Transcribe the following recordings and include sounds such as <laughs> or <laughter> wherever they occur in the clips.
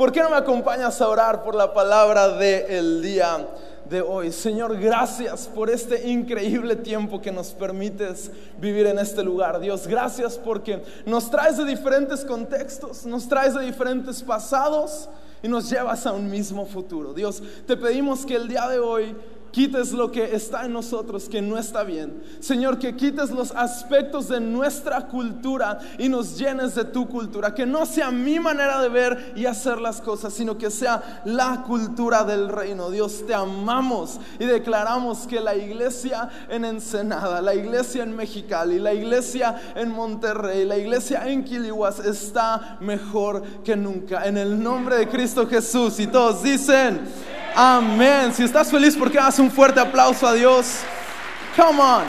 ¿Por qué no me acompañas a orar por la palabra del día de hoy? Señor, gracias por este increíble tiempo que nos permites vivir en este lugar. Dios, gracias porque nos traes de diferentes contextos, nos traes de diferentes pasados y nos llevas a un mismo futuro. Dios, te pedimos que el día de hoy quites lo que está en nosotros que no está bien. Señor, que quites los aspectos de nuestra cultura y nos llenes de tu cultura. Que no sea mi manera de ver y hacer las cosas, sino que sea la cultura del reino. Dios, te amamos y declaramos que la iglesia en Ensenada, la iglesia en Mexicali, la iglesia en Monterrey, la iglesia en Quilihuas está mejor que nunca. En el nombre de Cristo Jesús. Y todos dicen... Amén. Si estás feliz, ¿por qué das un fuerte aplauso a Dios? Come on.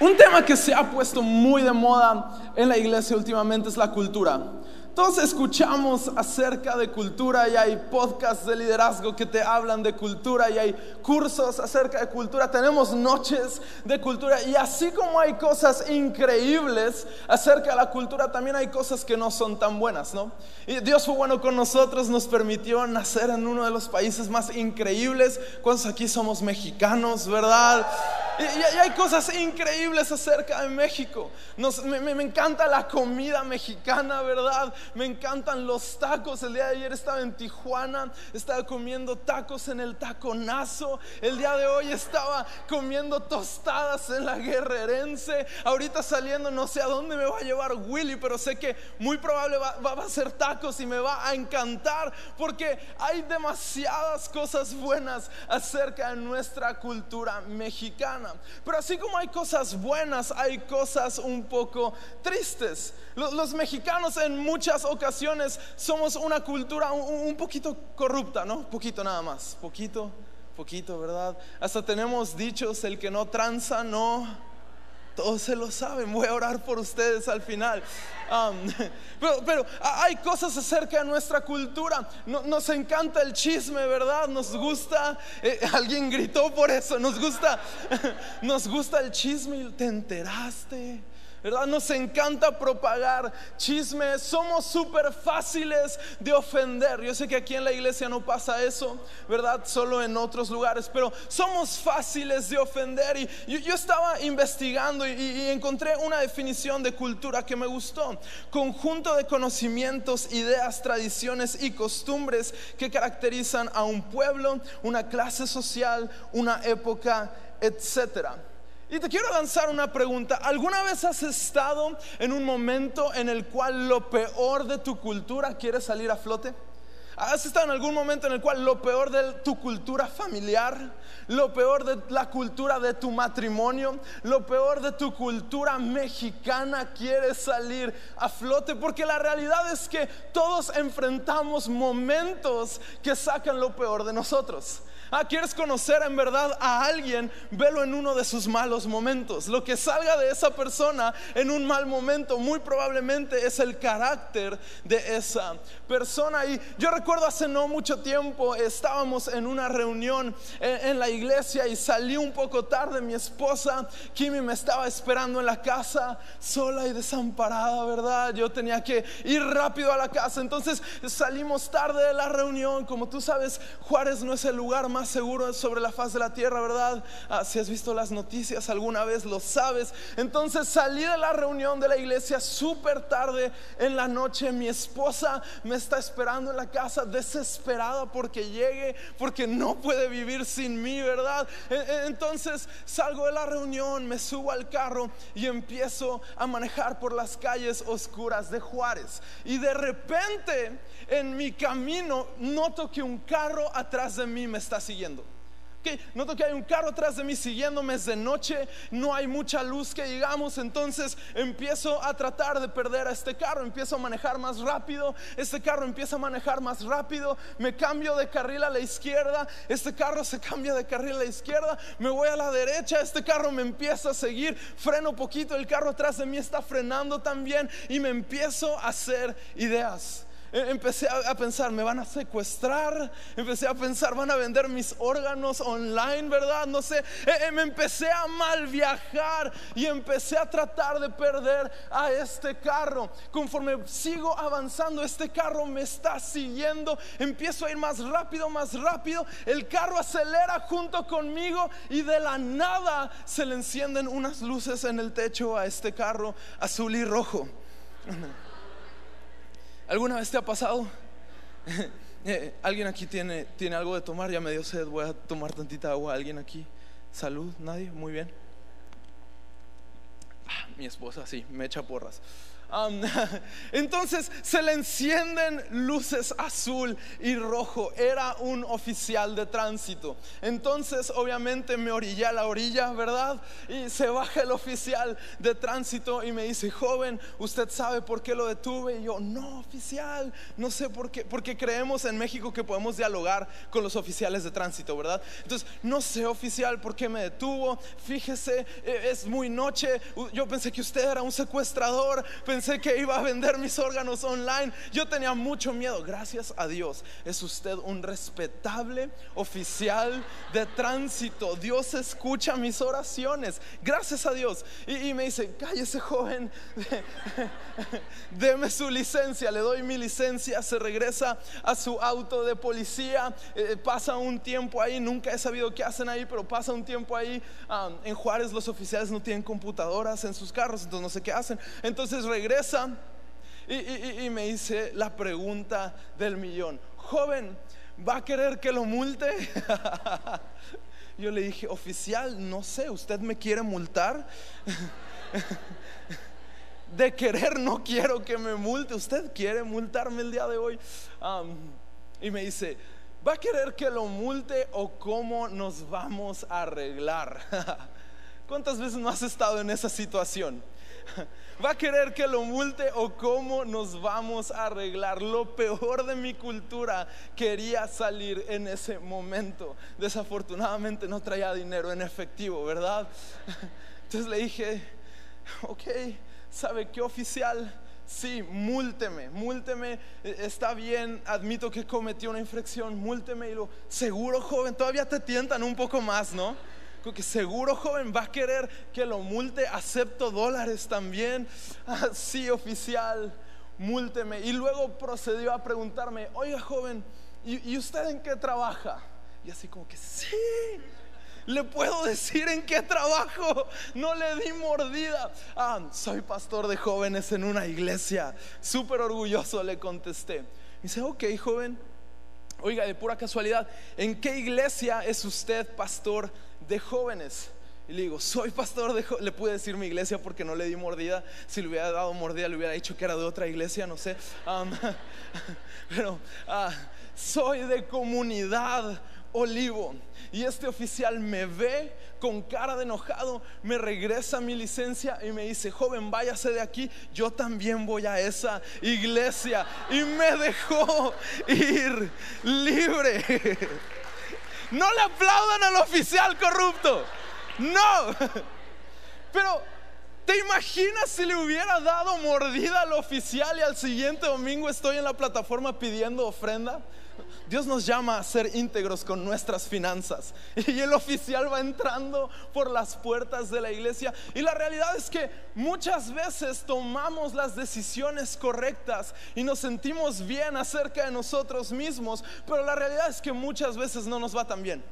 Un tema que se ha puesto muy de moda en la iglesia últimamente es la cultura. Todos escuchamos acerca de cultura y hay podcasts de liderazgo que te hablan de cultura y hay cursos acerca de cultura. Tenemos noches de cultura y así como hay cosas increíbles acerca de la cultura, también hay cosas que no son tan buenas, ¿no? Y Dios fue bueno con nosotros, nos permitió nacer en uno de los países más increíbles. ¿Cuántos aquí somos mexicanos, verdad? Y, hay cosas increíbles acerca de México. me encanta la comida mexicana, ¿verdad? me encantan los tacos. El día de ayer estaba en Tijuana, estaba comiendo tacos en el taconazo. El día de hoy estaba comiendo tostadas en la guerrerense. Ahorita saliendo, no sé a dónde me va a llevar Willy, pero sé que muy probable va, va a hacer tacos y me va a encantar porque hay demasiadas cosas buenas acerca de nuestra cultura mexicana. Pero así como hay cosas buenas, hay cosas un poco tristes. Los, mexicanos en muchas ocasiones somos una cultura un, poquito corrupta, ¿no? Poquito nada más, poquito, poquito, ¿verdad? Hasta tenemos dichos, el que no tranza, no... Todos se lo saben, voy a orar por ustedes al final. <laughs> pero, hay cosas acerca de nuestra cultura. nos encanta el chisme, ¿verdad? Nos gusta, eh, alguien gritó por eso, nos gusta, <laughs> nos gusta el chisme. ¿Te enteraste? ¿Verdad? Nos encanta propagar chismes, somos súper fáciles de ofender. Yo sé que aquí en la iglesia no pasa eso, ¿verdad? Solo en otros lugares, pero somos fáciles de ofender. Y yo, estaba investigando y, encontré una definición de cultura que me gustó. Conjunto de conocimientos, ideas, tradiciones y costumbres que caracterizan a un pueblo, una clase social, una época, etcétera. Y te quiero lanzar una pregunta. ¿Alguna vez has estado en un momento en el cual lo peor de tu cultura quiere salir a flote? ¿Has estado en algún momento en el cual lo peor de tu cultura familiar, lo peor de la cultura de tu matrimonio, lo peor de tu cultura mexicana quiere salir a flote? Porque la realidad es que todos enfrentamos momentos que sacan lo peor de nosotros. Ah, ¿quieres conocer en verdad a alguien? Velo en uno de sus malos momentos. Lo que salga de esa persona en un mal momento muy probablemente es el carácter de esa persona. Y yo hace no mucho tiempo estábamos en una reunión en, la iglesia y salí un poco tarde. Mi esposa Kimi me estaba esperando en la casa sola y desamparada, ¿verdad? Yo tenía que ir rápido a la casa. Entonces salimos tarde de la reunión. Como tú sabes, Juárez no es el lugar más seguro sobre la faz de la tierra, ¿verdad? Ah, si has visto las noticias alguna vez, lo sabes. Entonces salí de la reunión de la iglesia súper tarde en la noche. Mi esposa me está esperando en la casa, desesperada porque llegue, porque no puede vivir sin mí, ¿verdad? E, e, entonces salgo de la reunión, me subo al carro y empiezo a manejar por las calles oscuras de Juárez. Y de repente en mi camino noto que un carro atrás de mí me está siguiendo. Noto que hay un carro atrás de mí siguiéndome, es de noche, no hay mucha luz que digamos, entonces empiezo a tratar de perder a este carro, empiezo a manejar más rápido, este carro empieza a manejar más rápido, me cambio de carril a la izquierda, este carro se cambia de carril a la izquierda, me voy a la derecha, este carro me empieza a seguir, freno poquito, el carro atrás de mí está frenando también y me empiezo a hacer ideas. E, empecé a pensar, me van a secuestrar. Empecé a pensar, van a vender mis órganos online, ¿verdad? No sé. E, e, me empecé a mal viajar y empecé a tratar de perder a este carro. Conforme sigo avanzando, este carro me está siguiendo. Empiezo a ir más rápido, más rápido. El carro acelera junto conmigo y de la nada se le encienden unas luces en el techo a este carro azul y rojo. ¿Alguna vez te ha pasado? <laughs> Eh, ¿Alguien aquí tiene, tiene algo de tomar? Ya me dio sed, voy a tomar tantita agua. ¿Alguien aquí? ¿Salud? ¿Nadie? Muy bien. Ah, mi esposa sí, me echa porras. <laughs> entonces se le encienden luces azul y rojo. Era un oficial de tránsito. Entonces obviamente me orillé a la orilla, ¿verdad? Y se baja el oficial de tránsito y me dice, joven, ¿usted sabe por qué lo detuve? Y yo, no, oficial, no sé por qué. Porque creemos en México que podemos dialogar con los oficiales de tránsito, ¿verdad? Entonces, no sé, oficial, por qué me detuvo. Fíjese, e, es muy noche. Yo pensé que usted era un secuestrador. Pensé pensé que iba a vender mis órganos online. Yo tenía mucho miedo. Gracias a Dios, es usted un respetable oficial de tránsito. Dios escucha mis oraciones. Gracias a Dios. Y, me dice, cállese joven, <laughs> deme su licencia. Le doy mi licencia. Se regresa a su auto de policía. Eh, pasa un tiempo ahí. Nunca he sabido qué hacen ahí, pero pasa un tiempo ahí. Ah, en Juárez los oficiales no tienen computadoras en sus carros, entonces no sé qué hacen. Entonces regresa y, me hice la pregunta del millón. Joven, ¿va a querer que lo multe? <laughs> Yo le dije, oficial, no sé, ¿usted me quiere multar? <laughs> de querer no quiero que me multe. ¿Usted quiere multarme el día de hoy? y me dice, ¿va a querer que lo multe o cómo nos vamos a arreglar? <laughs> ¿Cuántas veces no has estado en esa situación? <laughs> ¿Va a querer que lo multe o cómo nos vamos a arreglar? Lo peor de mi cultura quería salir en ese momento. Desafortunadamente no traía dinero en efectivo, ¿verdad? <laughs> Entonces le dije, ok, ¿sabe qué oficial? Sí, múlteme, múlteme, e, está bien, admito que cometí una infracción, múlteme y lo, seguro joven, todavía te tientan un poco más, ¿no? Que seguro joven va a querer que lo multe, acepto dólares también. <laughs> Ah, sí, oficial, múlteme. Y luego procedió a preguntarme, oiga joven, ¿y, usted en qué trabaja? Y así como que sí. Le puedo decir en qué trabajo. No le di mordida. Ah, soy pastor de jóvenes en una iglesia. Súper orgulloso le contesté. Y dice, ok, joven. Oiga, de pura casualidad, ¿en qué iglesia es usted pastor de jóvenes. Y le digo, soy pastor de jóvenes. Le pude decir mi iglesia porque no le di mordida. Si le hubiera dado mordida, le hubiera dicho que era de otra iglesia, no sé. <laughs> pero ah, soy de comunidad olivo. Y este oficial me ve con cara de enojado, me regresa mi licencia y me dice, joven, váyase de aquí, yo también voy a esa iglesia. Y me dejó ir libre. <laughs> No le aplaudan al oficial corrupto. No. Pero, ¿te imaginas si le hubiera dado mordida al oficial y al siguiente domingo estoy en la plataforma pidiendo ofrenda? Dios nos llama a ser íntegros con nuestras finanzas. <laughs> Y el oficial va entrando por las puertas de la iglesia. Y la realidad es que muchas veces tomamos las decisiones correctas y nos sentimos bien acerca de nosotros mismos. Pero la realidad es que muchas veces no nos va tan bien.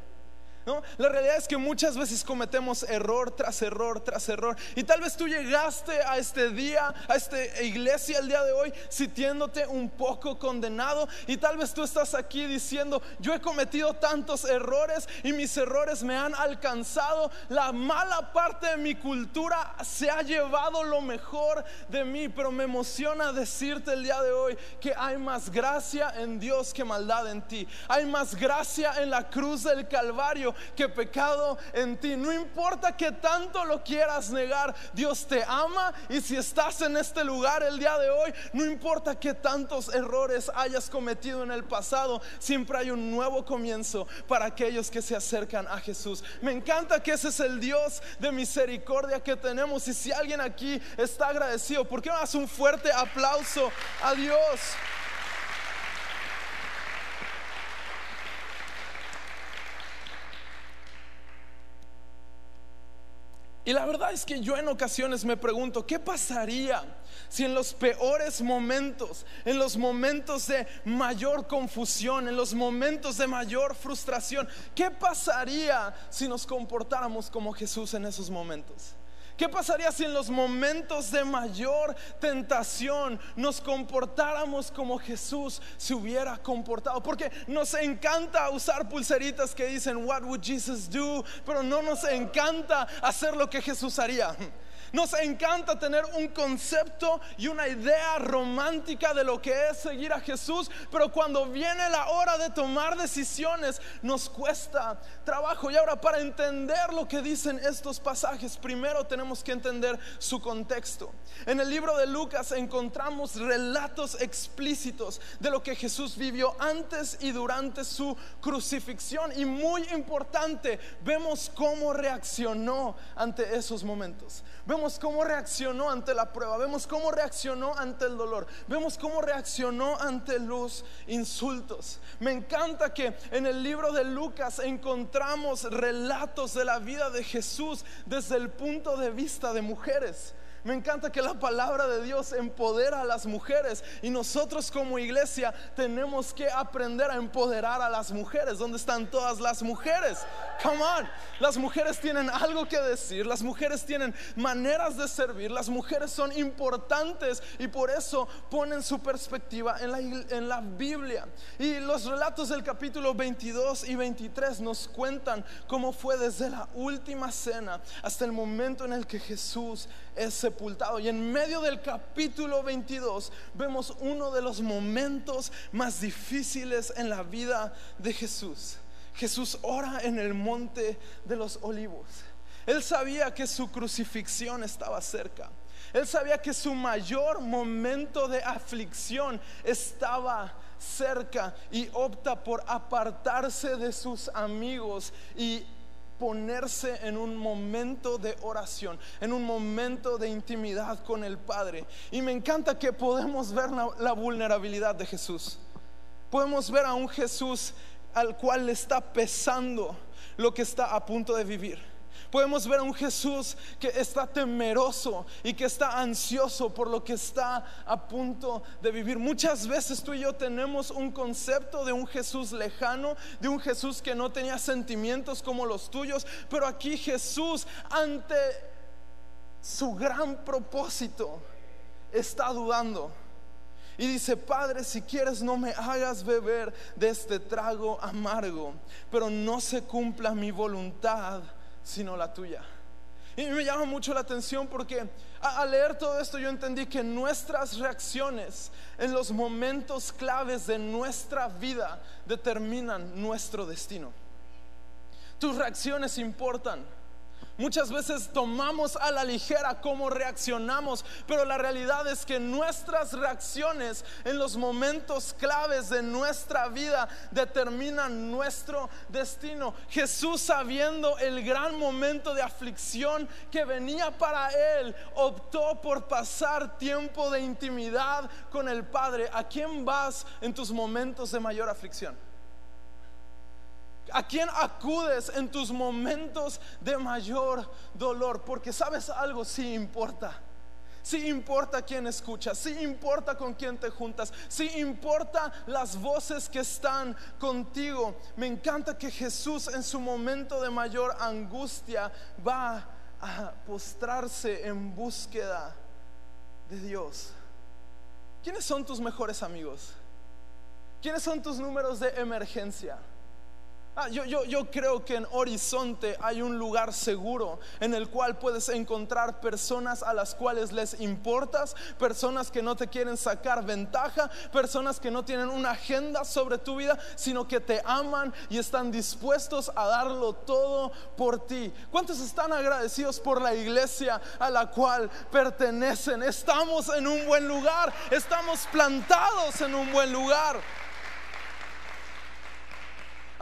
La realidad es que muchas veces cometemos error tras error tras error. Y tal vez tú llegaste a este día, a esta iglesia el día de hoy, sintiéndote un poco condenado. Y tal vez tú estás aquí diciendo, yo he cometido tantos errores y mis errores me han alcanzado. La mala parte de mi cultura se ha llevado lo mejor de mí. Pero me emociona decirte el día de hoy que hay más gracia en Dios que maldad en ti. Hay más gracia en la cruz del Calvario que pecado en ti. No importa que tanto lo quieras negar, Dios te ama y si estás en este lugar el día de hoy, no importa que tantos errores hayas cometido en el pasado, siempre hay un nuevo comienzo para aquellos que se acercan a Jesús. Me encanta que ese es el Dios de misericordia que tenemos y si alguien aquí está agradecido, ¿por qué no das un fuerte aplauso a Dios? Y la verdad es que yo en ocasiones me pregunto, ¿qué pasaría si en los peores momentos, en los momentos de mayor confusión, en los momentos de mayor frustración, ¿qué pasaría si nos comportáramos como Jesús en esos momentos? ¿Qué pasaría si en los momentos de mayor tentación nos comportáramos como Jesús se hubiera comportado? Porque nos encanta usar pulseritas que dicen, What would Jesus do? Pero no nos encanta hacer lo que Jesús haría. Nos encanta tener un concepto y una idea romántica de lo que es seguir a Jesús, pero cuando viene la hora de tomar decisiones nos cuesta trabajo. Y ahora para entender lo que dicen estos pasajes, primero tenemos que entender su contexto. En el libro de Lucas encontramos relatos explícitos de lo que Jesús vivió antes y durante su crucifixión. Y muy importante, vemos cómo reaccionó ante esos momentos. Vemos cómo reaccionó ante la prueba, vemos cómo reaccionó ante el dolor, vemos cómo reaccionó ante los insultos. Me encanta que en el libro de Lucas encontramos relatos de la vida de Jesús desde el punto de vista de mujeres. Me encanta que la palabra de Dios empodera a las mujeres y nosotros como iglesia tenemos que aprender a empoderar a las mujeres. ¿Dónde están todas las mujeres? Come on. Las mujeres tienen algo que decir, las mujeres tienen maneras de servir, las mujeres son importantes y por eso ponen su perspectiva en la, en la Biblia. Y los relatos del capítulo 22 y 23 nos cuentan cómo fue desde la última cena hasta el momento en el que Jesús es sepultado. Y en medio del capítulo 22 vemos uno de los momentos más difíciles en la vida de Jesús. Jesús ora en el monte de los olivos. Él sabía que su crucifixión estaba cerca. Él sabía que su mayor momento de aflicción estaba cerca y opta por apartarse de sus amigos y ponerse en un momento de oración, en un momento de intimidad con el Padre. Y me encanta que podemos ver la, vulnerabilidad de Jesús. Podemos ver a un Jesús al cual le está pesando lo que está a punto de vivir podemos ver a un Jesús que está temeroso y que está ansioso por lo que está a punto de vivir. Muchas veces tú y yo tenemos un concepto de un Jesús lejano, de un Jesús que no tenía sentimientos como los tuyos, pero aquí Jesús ante su gran propósito está dudando. Y dice, Padre, si quieres no me hagas beber de este trago amargo, pero no se cumpla mi voluntad, sino la tuya. Y me llama mucho la atención porque al leer todo esto yo entendí que nuestras reacciones en los momentos claves de nuestra vida determinan nuestro destino. Tus reacciones importan. Muchas veces tomamos a la ligera cómo reaccionamos, pero la realidad es que nuestras reacciones en los momentos claves de nuestra vida determinan nuestro destino. Jesús sabiendo el gran momento de aflicción que venía para él, optó por pasar tiempo de intimidad con el Padre. ¿A quién vas en tus momentos de mayor aflicción? ¿A quién acudes en tus momentos de mayor dolor? Porque sabes algo, sí importa. Sí importa quién escucha, sí importa con quién te juntas, sí importa las voces que están contigo. Me encanta que Jesús en su momento de mayor angustia va a postrarse en búsqueda de Dios. ¿Quiénes son tus mejores amigos? ¿Quiénes son tus números de emergencia? Ah, yo, yo, creo que en Horizonte hay un lugar seguro en el cual puedes encontrar personas a las cuales les importas, personas que no te quieren sacar ventaja, personas que no tienen una agenda sobre tu vida, sino que te aman y están dispuestos a darlo todo por ti. ¿Cuántos están agradecidos por la iglesia a la cual pertenecen? Estamos en un buen lugar, estamos plantados en un buen lugar.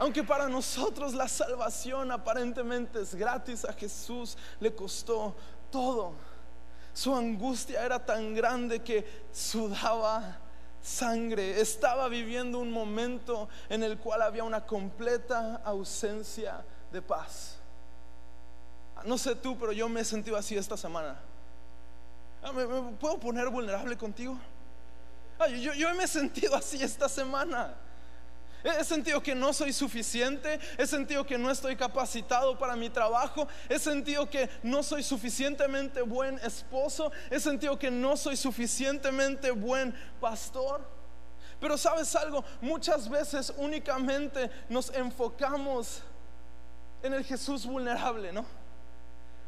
Aunque para nosotros la salvación aparentemente es gratis, a Jesús le costó todo. Su angustia era tan grande que sudaba sangre. Estaba viviendo un momento en el cual había una completa ausencia de paz. No sé tú, pero yo me he sentido así esta semana. Ah, ¿Me, puedo poner vulnerable contigo? Yo me he sentido así esta semana. He sentido que no soy suficiente, he sentido que no estoy capacitado para mi trabajo, he sentido que no soy suficientemente buen esposo, he sentido que no soy suficientemente buen pastor. Pero sabes algo, muchas veces únicamente nos enfocamos en el Jesús vulnerable, ¿no?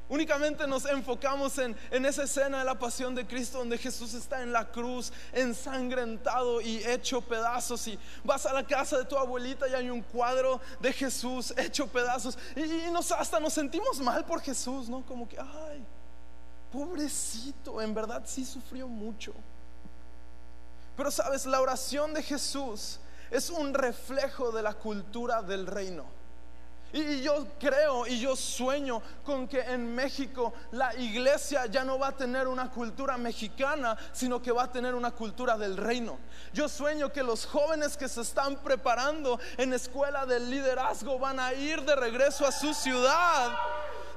Únicamente nos enfocamos en, esa escena de la pasión de Cristo donde Jesús está en la cruz, ensangrentado y hecho pedazos. Y vas a la casa de tu abuelita y hay un cuadro de Jesús hecho pedazos. Y, nos, hasta nos sentimos mal por Jesús, ¿no? Como que, ay, pobrecito, en verdad sí sufrió mucho. Pero sabes, la oración de Jesús es un reflejo de la cultura del reino. Y yo creo y yo sueño con que en México la iglesia ya no va a tener una cultura mexicana, sino que va a tener una cultura del reino. Yo sueño que los jóvenes que se están preparando en escuela del liderazgo van a ir de regreso a su ciudad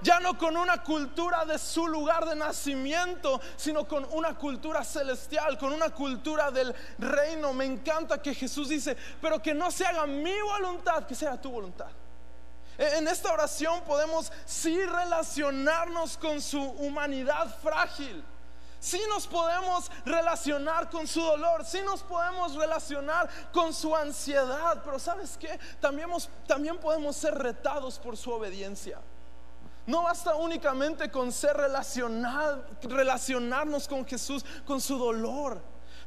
ya no con una cultura de su lugar de nacimiento, sino con una cultura celestial, con una cultura del reino. Me encanta que Jesús dice, pero que no se haga mi voluntad, que sea tu voluntad. En esta oración podemos sí relacionarnos con su humanidad frágil. Sí nos podemos relacionar con su dolor, sí nos podemos relacionar con su ansiedad, pero ¿sabes qué? También, también podemos ser retados por su obediencia. No basta únicamente con ser relacionar, relacionarnos con Jesús, con su dolor.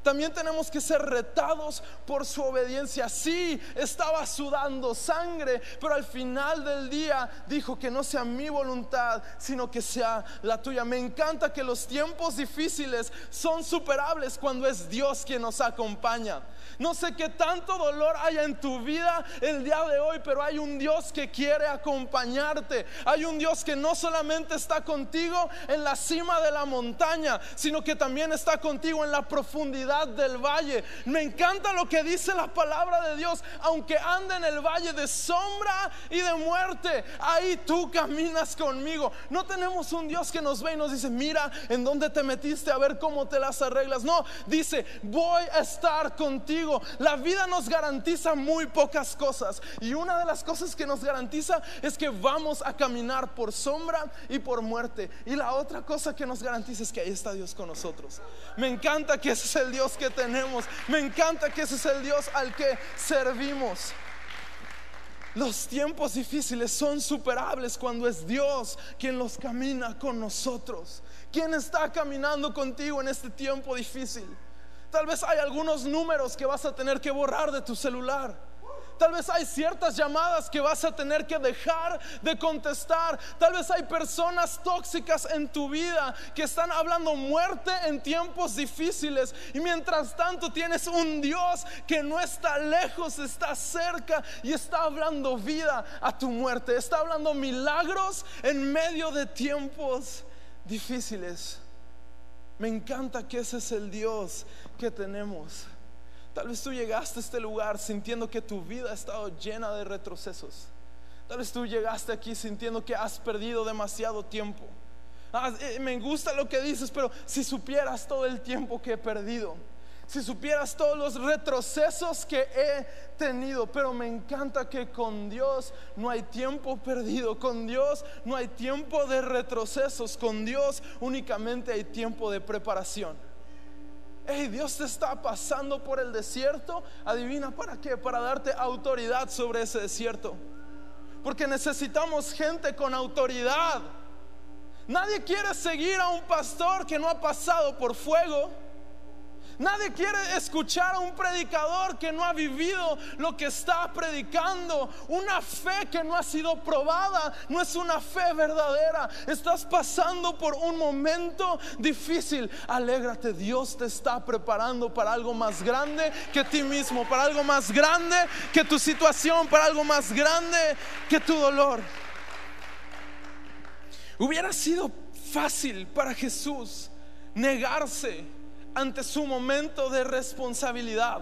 También tenemos que ser retados por su obediencia. Sí, estaba sudando sangre, pero al final del día dijo que no sea mi voluntad, sino que sea la tuya. Me encanta que los tiempos difíciles son superables cuando es Dios quien nos acompaña. No sé qué tanto dolor haya en tu vida el día de hoy, pero hay un Dios que quiere acompañarte. Hay un Dios que no solamente está contigo en la cima de la montaña, sino que también está contigo en la profundidad del valle. Me encanta lo que dice la palabra de Dios. Aunque ande en el valle de sombra y de muerte, ahí tú caminas conmigo. No tenemos un Dios que nos ve y nos dice, mira en dónde te metiste a ver cómo te las arreglas. No, dice, voy a estar contigo la vida nos garantiza muy pocas cosas. Y una de las cosas que nos garantiza es que vamos a caminar por sombra y por muerte. Y la otra cosa que nos garantiza es que ahí está Dios con nosotros. Me encanta que ese es el Dios que tenemos. Me encanta que ese es el Dios al que servimos. Los tiempos difíciles son superables cuando es Dios quien los camina con nosotros. ¿Quién está caminando contigo en este tiempo difícil? Tal vez hay algunos números que vas a tener que borrar de tu celular. Tal vez hay ciertas llamadas que vas a tener que dejar de contestar. Tal vez hay personas tóxicas en tu vida que están hablando muerte en tiempos difíciles. Y mientras tanto tienes un Dios que no está lejos, está cerca y está hablando vida a tu muerte. Está hablando milagros en medio de tiempos difíciles. Me encanta que ese es el Dios que tenemos. Tal vez tú llegaste a este lugar sintiendo que tu vida ha estado llena de retrocesos. Tal vez tú llegaste aquí sintiendo que has perdido demasiado tiempo. Ah, me gusta lo que dices, pero si supieras todo el tiempo que he perdido si supieras todos los retrocesos que he tenido, pero me encanta que con Dios no hay tiempo perdido, con Dios no hay tiempo de retrocesos, con Dios únicamente hay tiempo de preparación. Dios te está pasando por el desierto. Adivina para qué? Para darte autoridad sobre ese desierto. Porque necesitamos gente con autoridad. Nadie quiere seguir a un pastor que no ha pasado por fuego. Nadie quiere escuchar a un predicador que no ha vivido lo que está predicando. Una fe que no ha sido probada no es una fe verdadera. Estás pasando por un momento difícil. Alégrate, Dios te está preparando para algo más grande que ti mismo, para algo más grande que tu situación, para algo más grande que tu dolor. Hubiera sido fácil para Jesús negarse ante su momento de responsabilidad.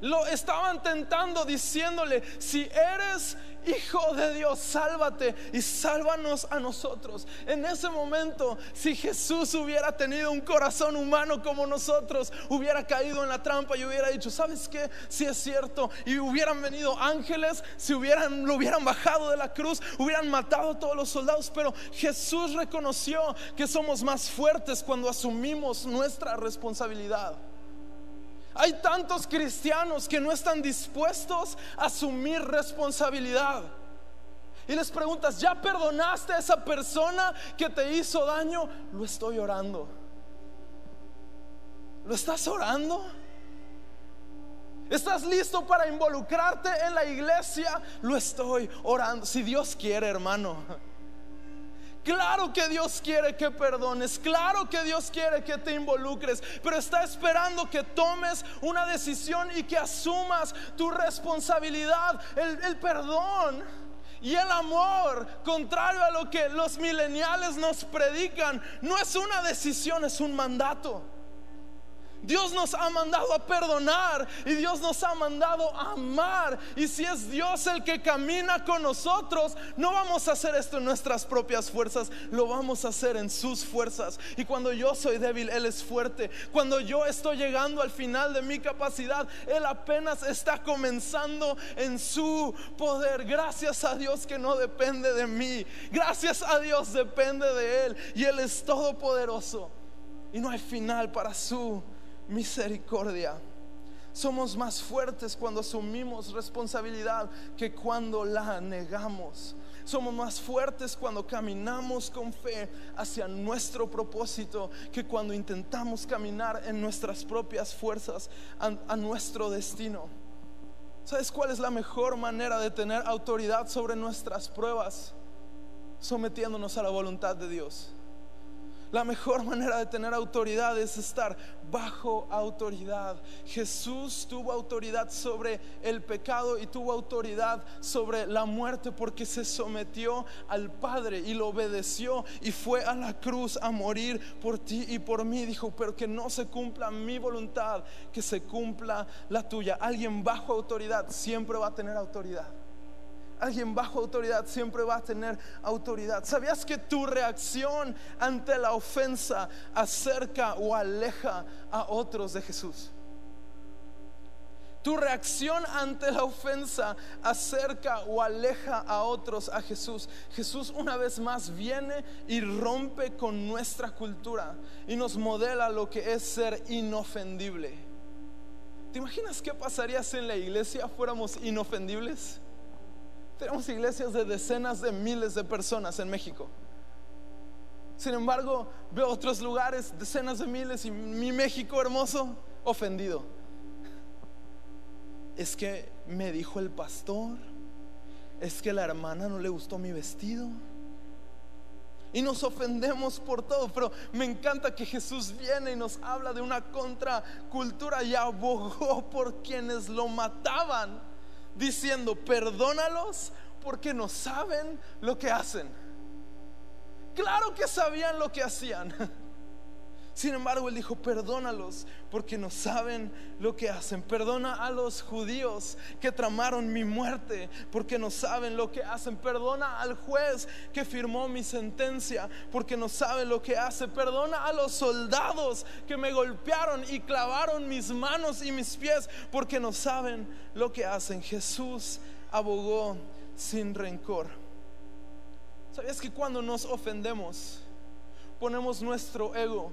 Lo estaban tentando diciéndole, si eres hijo de Dios, sálvate y sálvanos a nosotros. En ese momento, si Jesús hubiera tenido un corazón humano como nosotros, hubiera caído en la trampa y hubiera dicho, ¿sabes qué? Si es cierto, y hubieran venido ángeles, si hubieran, lo hubieran bajado de la cruz, hubieran matado a todos los soldados, pero Jesús reconoció que somos más fuertes cuando asumimos nuestra responsabilidad. Hay tantos cristianos que no están dispuestos a asumir responsabilidad. Y les preguntas, ¿ya perdonaste a esa persona que te hizo daño? Lo estoy orando. ¿Lo estás orando? ¿Estás listo para involucrarte en la iglesia? Lo estoy orando. Si Dios quiere, hermano. Claro que Dios quiere que perdones, claro que Dios quiere que te involucres, pero está esperando que tomes una decisión y que asumas tu responsabilidad, el, perdón. Y el amor, contrario a lo que los mileniales nos predican, no es una decisión, es un mandato. Dios nos ha mandado a perdonar y Dios nos ha mandado a amar. Y si es Dios el que camina con nosotros, no vamos a hacer esto en nuestras propias fuerzas, lo vamos a hacer en sus fuerzas. Y cuando yo soy débil, Él es fuerte. Cuando yo estoy llegando al final de mi capacidad, Él apenas está comenzando en su poder. Gracias a Dios que no depende de mí. Gracias a Dios depende de Él. Y Él es todopoderoso. Y no hay final para su misericordia. Somos más fuertes cuando asumimos responsabilidad que cuando la negamos. Somos más fuertes cuando caminamos con fe hacia nuestro propósito que cuando intentamos caminar en nuestras propias fuerzas a, nuestro destino. ¿Sabes cuál es la mejor manera de tener autoridad sobre nuestras pruebas? Sometiéndonos a la voluntad de Dios. La mejor manera de tener autoridad es estar bajo autoridad. Jesús tuvo autoridad sobre el pecado y tuvo autoridad sobre la muerte porque se sometió al Padre y lo obedeció y fue a la cruz a morir por ti y por mí. Dijo, pero que no se cumpla mi voluntad, que se cumpla la tuya. Alguien bajo autoridad siempre va a tener autoridad. Alguien bajo autoridad siempre va a tener autoridad. ¿Sabías que tu reacción ante la ofensa acerca o aleja a otros de Jesús? Tu reacción ante la ofensa acerca o aleja a otros a Jesús. Jesús una vez más viene y rompe con nuestra cultura y nos modela lo que es ser inofendible. ¿Te imaginas qué pasaría si en la iglesia fuéramos inofendibles? Tenemos iglesias de decenas de miles de personas en México. Sin embargo, veo otros lugares, decenas de miles, y mi México hermoso, ofendido. Es que me dijo el pastor, es que la hermana no le gustó mi vestido. Y nos ofendemos por todo, pero me encanta que Jesús viene y nos habla de una contracultura y abogó por quienes lo mataban diciendo, perdónalos porque no saben lo que hacen. Claro que sabían lo que hacían. <laughs> Sin embargo, él dijo, perdónalos porque no saben lo que hacen. Perdona a los judíos que tramaron mi muerte porque no saben lo que hacen. Perdona al juez que firmó mi sentencia porque no saben lo que hace. Perdona a los soldados que me golpearon y clavaron mis manos y mis pies porque no saben lo que hacen. Jesús abogó sin rencor. ¿Sabías que cuando nos ofendemos ponemos nuestro ego?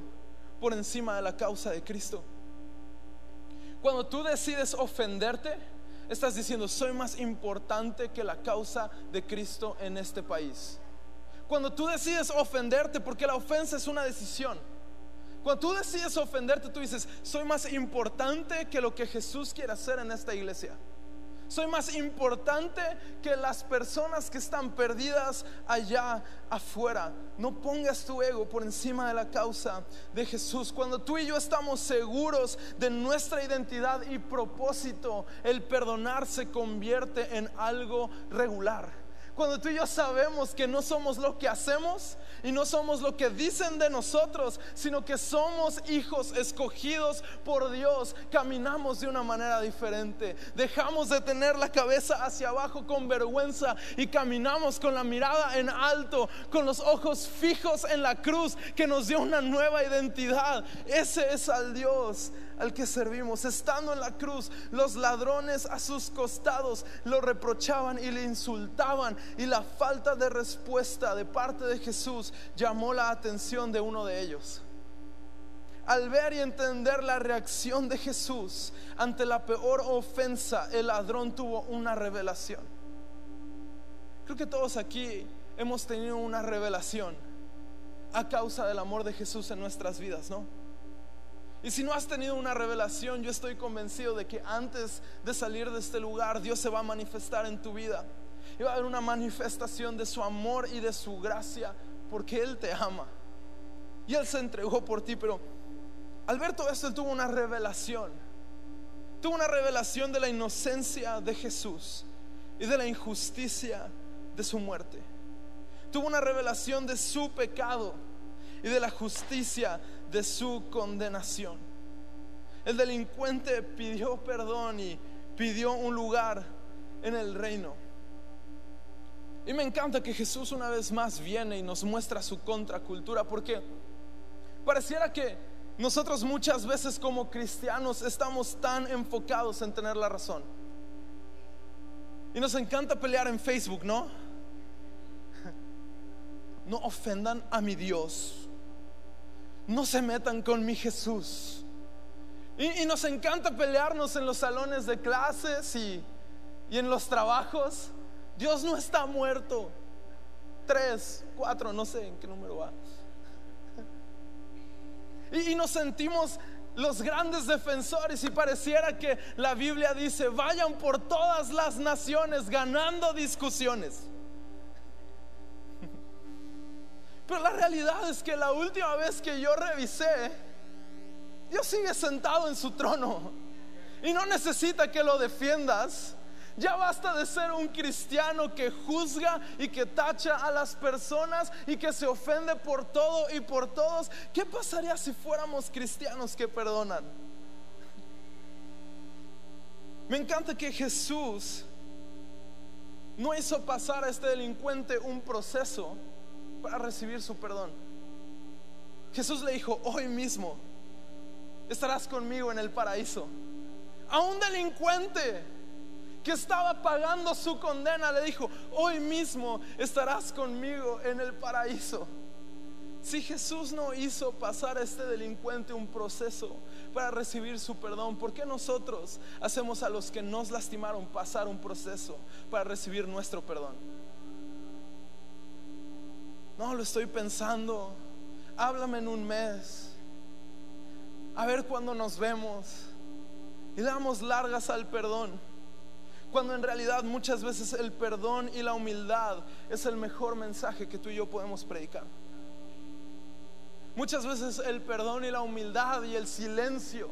Por encima de la causa de Cristo. Cuando tú decides ofenderte, estás diciendo, soy más importante que la causa de Cristo en este país. Cuando tú decides ofenderte, porque la ofensa es una decisión. Cuando tú decides ofenderte, tú dices, soy más importante que lo que Jesús quiere hacer en esta iglesia. Soy más importante que las personas que están perdidas allá afuera. No pongas tu ego por encima de la causa de Jesús. Cuando tú y yo estamos seguros de nuestra identidad y propósito, el perdonar se convierte en algo regular Cuando tú y yo sabemos que no somos lo que hacemos y no somos lo que dicen de nosotros, sino que somos hijos escogidos por Dios, caminamos de una manera diferente. Dejamos de tener la cabeza hacia abajo con vergüenza y caminamos con la mirada en alto, con los ojos fijos en la cruz que nos dio una nueva identidad. Ese es al Dios al que servimos. Estando en la cruz, los ladrones a sus costados lo reprochaban y le insultaban. Y la falta de respuesta de parte de Jesús llamó la atención de uno de ellos. Al ver y entender la reacción de Jesús ante la peor ofensa, el ladrón tuvo una revelación. Creo que todos aquí hemos tenido una revelación a causa del amor de Jesús en nuestras vidas, ¿no? Y si no has tenido una revelación, yo estoy convencido de que antes de salir de este lugar, Dios se va a manifestar en tu vida. Y va a haber una manifestación de su amor y de su gracia, porque Él te ama. Y Él se entregó por ti, pero al ver todo esto, Él tuvo una revelación. Tuvo una revelación de la inocencia de Jesús y de la injusticia de su muerte. Tuvo una revelación de su pecado y de la justicia de su condenación. El delincuente pidió perdón y pidió un lugar en el reino. Y me encanta que Jesús una vez más viene y nos muestra su contracultura porque pareciera que nosotros muchas veces como cristianos estamos tan enfocados en tener la razón. Y nos encanta pelear en Facebook, ¿no? <laughs> No ofendan a mi Dios no se metan con mi Jesús. Y, nos encanta pelearnos en los salones de clases y, en los trabajos. Dios no está muerto. Tres, cuatro, no sé en qué número va. y nos sentimos los grandes defensores y pareciera que la Biblia dice, vayan por todas las naciones ganando discusiones. Pero la realidad es que la última vez que yo revisé, Dios sigue sentado en su trono y no necesita que lo defiendas. Ya basta de ser un cristiano que juzga y que tacha a las personas y que se ofende por todo y por todos. ¿Qué pasaría si fuéramos cristianos que perdonan? Me encanta que Jesús no hizo pasar a este delincuente un proceso para recibir su perdón. Jesús le dijo, hoy mismo estarás conmigo en el paraíso. A un delincuente que estaba pagando su condena le dijo, hoy mismo estarás conmigo en el paraíso. Si Jesús no hizo pasar a este delincuente un proceso para recibir su perdón, ¿por qué nosotros hacemos a los que nos lastimaron pasar un proceso para recibir nuestro perdón? No, lo estoy pensando. Háblame en un mes. A ver cuándo nos vemos. Y damos largas al perdón. Cuando en realidad muchas veces el perdón y la humildad es el mejor mensaje que tú y yo podemos predicar. Muchas veces el perdón y la humildad y el silencio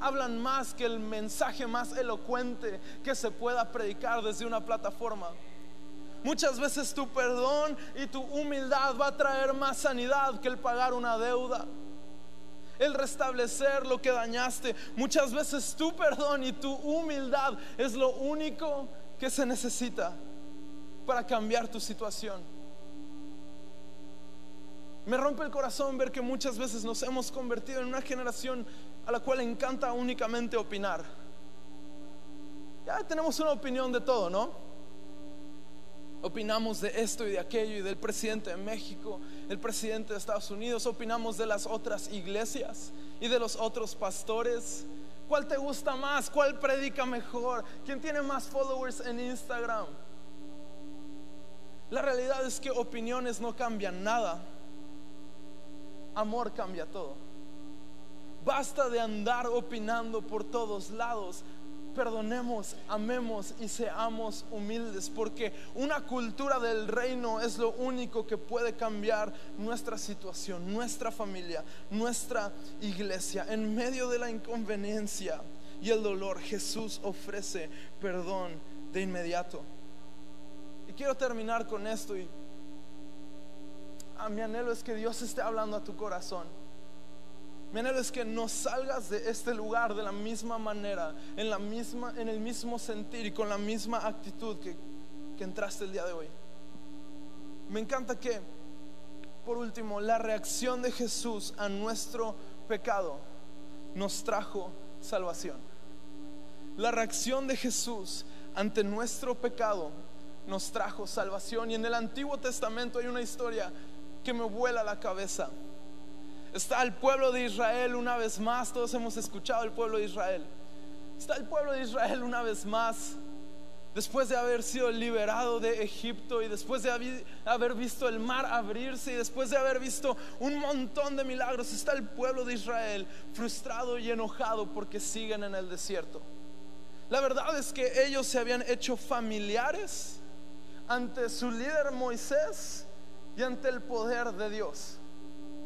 hablan más que el mensaje más elocuente que se pueda predicar desde una plataforma. Muchas veces tu perdón y tu humildad va a traer más sanidad que el pagar una deuda. El restablecer lo que dañaste. Muchas veces tu perdón y tu humildad es lo único que se necesita para cambiar tu situación. Me rompe el corazón ver que muchas veces nos hemos convertido en una generación a la cual encanta únicamente opinar. Ya tenemos una opinión de todo, ¿no? Opinamos de esto y de aquello y del presidente de México, el presidente de Estados Unidos, opinamos de las otras iglesias y de los otros pastores. ¿Cuál te gusta más? ¿Cuál predica mejor? ¿Quién tiene más followers en Instagram? La realidad es que opiniones no cambian nada. Amor cambia todo. Basta de andar opinando por todos lados perdonemos, amemos y seamos humildes, porque una cultura del reino es lo único que puede cambiar nuestra situación, nuestra familia, nuestra iglesia. En medio de la inconveniencia y el dolor, Jesús ofrece perdón de inmediato. quiero terminar con esto y a mi anhelo es que Dios esté hablando a tu corazón. Mi anhelo es que no salgas de este lugar de la misma manera, en, la misma, en el mismo sentir y con la misma actitud que, que entraste el día de hoy. Me encanta que, por último, la reacción de Jesús a nuestro pecado nos trajo salvación. La reacción de Jesús ante nuestro pecado nos trajo salvación. Y en el Antiguo Testamento hay una historia que me vuela la cabeza. Está el pueblo de Israel una vez más, todos hemos escuchado el pueblo de Israel. Está el pueblo de Israel una vez más, después de haber sido liberado de Egipto y después de haber visto el mar abrirse y después de haber visto un montón de milagros, está el pueblo de Israel frustrado y enojado porque siguen en el desierto. La verdad es que ellos se habían hecho familiares ante su líder Moisés y ante el poder de Dios.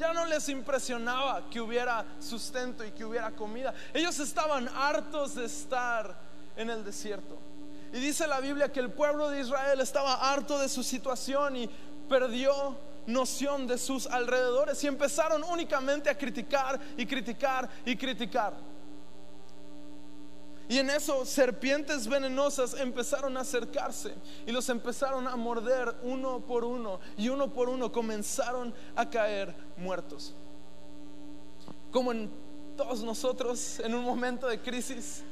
Ya no les impresionaba que hubiera sustento y que hubiera comida. Ellos estaban hartos de estar en el desierto. Y dice la Biblia que el pueblo de Israel estaba harto de su situación y perdió noción de sus alrededores y empezaron únicamente a criticar y criticar y criticar. Y en eso serpientes venenosas empezaron a acercarse y los empezaron a morder uno por uno y uno por uno comenzaron a caer muertos. Como en todos nosotros en un momento de crisis,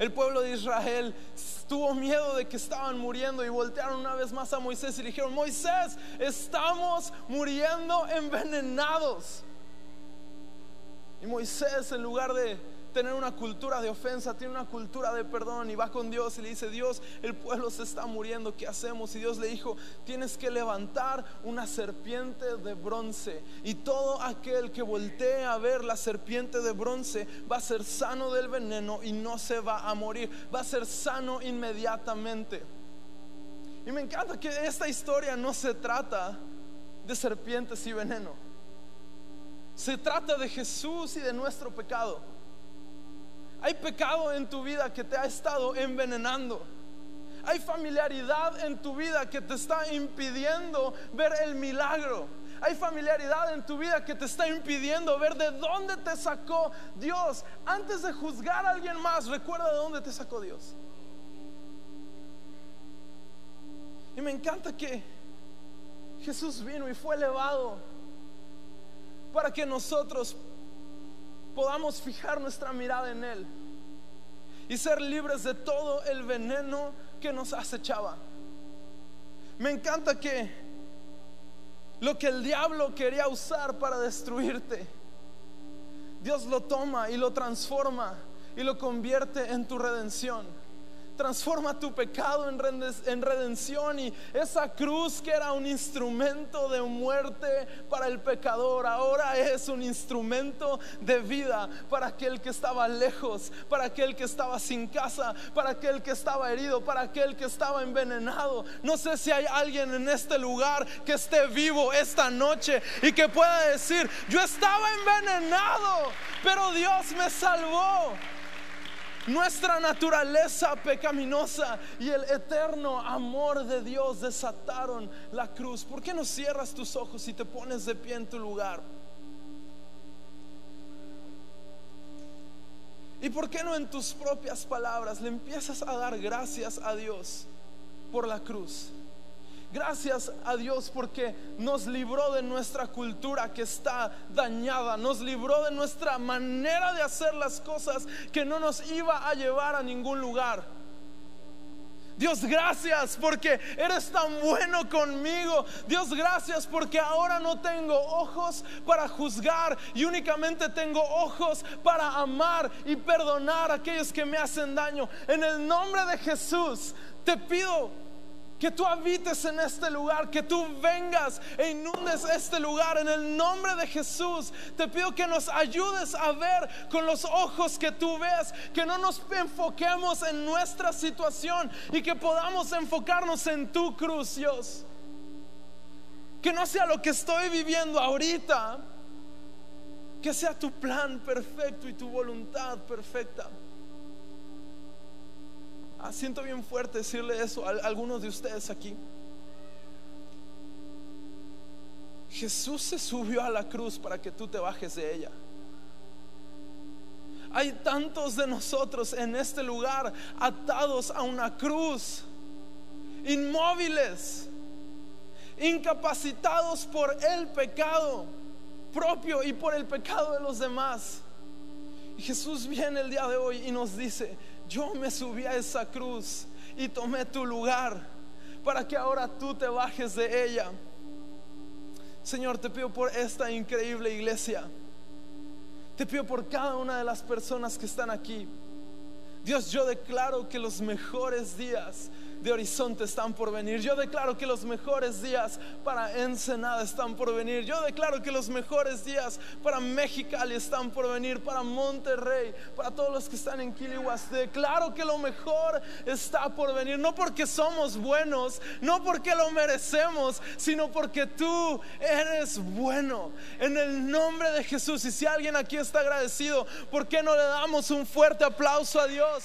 el pueblo de Israel tuvo miedo de que estaban muriendo y voltearon una vez más a Moisés y dijeron, Moisés, estamos muriendo envenenados. Y Moisés en lugar de tener una cultura de ofensa, tiene una cultura de perdón y va con Dios y le dice, Dios, el pueblo se está muriendo, ¿qué hacemos? Y Dios le dijo, tienes que levantar una serpiente de bronce y todo aquel que voltee a ver la serpiente de bronce va a ser sano del veneno y no se va a morir, va a ser sano inmediatamente. Y me encanta que esta historia no se trata de serpientes y veneno. Se trata de Jesús y de nuestro pecado. Hay pecado en tu vida que te ha estado envenenando. Hay familiaridad en tu vida que te está impidiendo ver el milagro. Hay familiaridad en tu vida que te está impidiendo ver de dónde te sacó Dios. Antes de juzgar a alguien más, recuerda de dónde te sacó Dios. Y me encanta que Jesús vino y fue elevado para que nosotros podamos fijar nuestra mirada en Él y ser libres de todo el veneno que nos acechaba. Me encanta que lo que el diablo quería usar para destruirte, Dios lo toma y lo transforma y lo convierte en tu redención transforma tu pecado en redención y esa cruz que era un instrumento de muerte para el pecador, ahora es un instrumento de vida para aquel que estaba lejos, para aquel que estaba sin casa, para aquel que estaba herido, para aquel que estaba envenenado. No sé si hay alguien en este lugar que esté vivo esta noche y que pueda decir, yo estaba envenenado, pero Dios me salvó. Nuestra naturaleza pecaminosa y el eterno amor de Dios desataron la cruz. ¿Por qué no cierras tus ojos y te pones de pie en tu lugar? ¿Y por qué no en tus propias palabras le empiezas a dar gracias a Dios por la cruz? Gracias a Dios porque nos libró de nuestra cultura que está dañada, nos libró de nuestra manera de hacer las cosas que no nos iba a llevar a ningún lugar. Dios, gracias porque eres tan bueno conmigo. Dios, gracias porque ahora no tengo ojos para juzgar y únicamente tengo ojos para amar y perdonar a aquellos que me hacen daño. En el nombre de Jesús, te pido que tú habites en este lugar, que tú vengas e inundes este lugar en el nombre de Jesús. Te pido que nos ayudes a ver con los ojos que tú ves, que no nos enfoquemos en nuestra situación y que podamos enfocarnos en tu cruz, Dios. Que no sea lo que estoy viviendo ahorita, que sea tu plan perfecto y tu voluntad perfecta. Ah, siento bien fuerte decirle eso a algunos de ustedes aquí. Jesús se subió a la cruz para que tú te bajes de ella. Hay tantos de nosotros en este lugar atados a una cruz, inmóviles, incapacitados por el pecado propio y por el pecado de los demás. Jesús viene el día de hoy y nos dice, yo me subí a esa cruz y tomé tu lugar para que ahora tú te bajes de ella. Señor, te pido por esta increíble iglesia. Te pido por cada una de las personas que están aquí. Dios, yo declaro que los mejores días de horizonte están por venir. Yo declaro que los mejores días para Ensenada están por venir. Yo declaro que los mejores días para Mexicali están por venir, para Monterrey, para todos los que están en Kiliwas. Declaro que lo mejor está por venir, no porque somos buenos, no porque lo merecemos, sino porque tú eres bueno. En el nombre de Jesús. Y si alguien aquí está agradecido, ¿por qué no le damos un fuerte aplauso a Dios?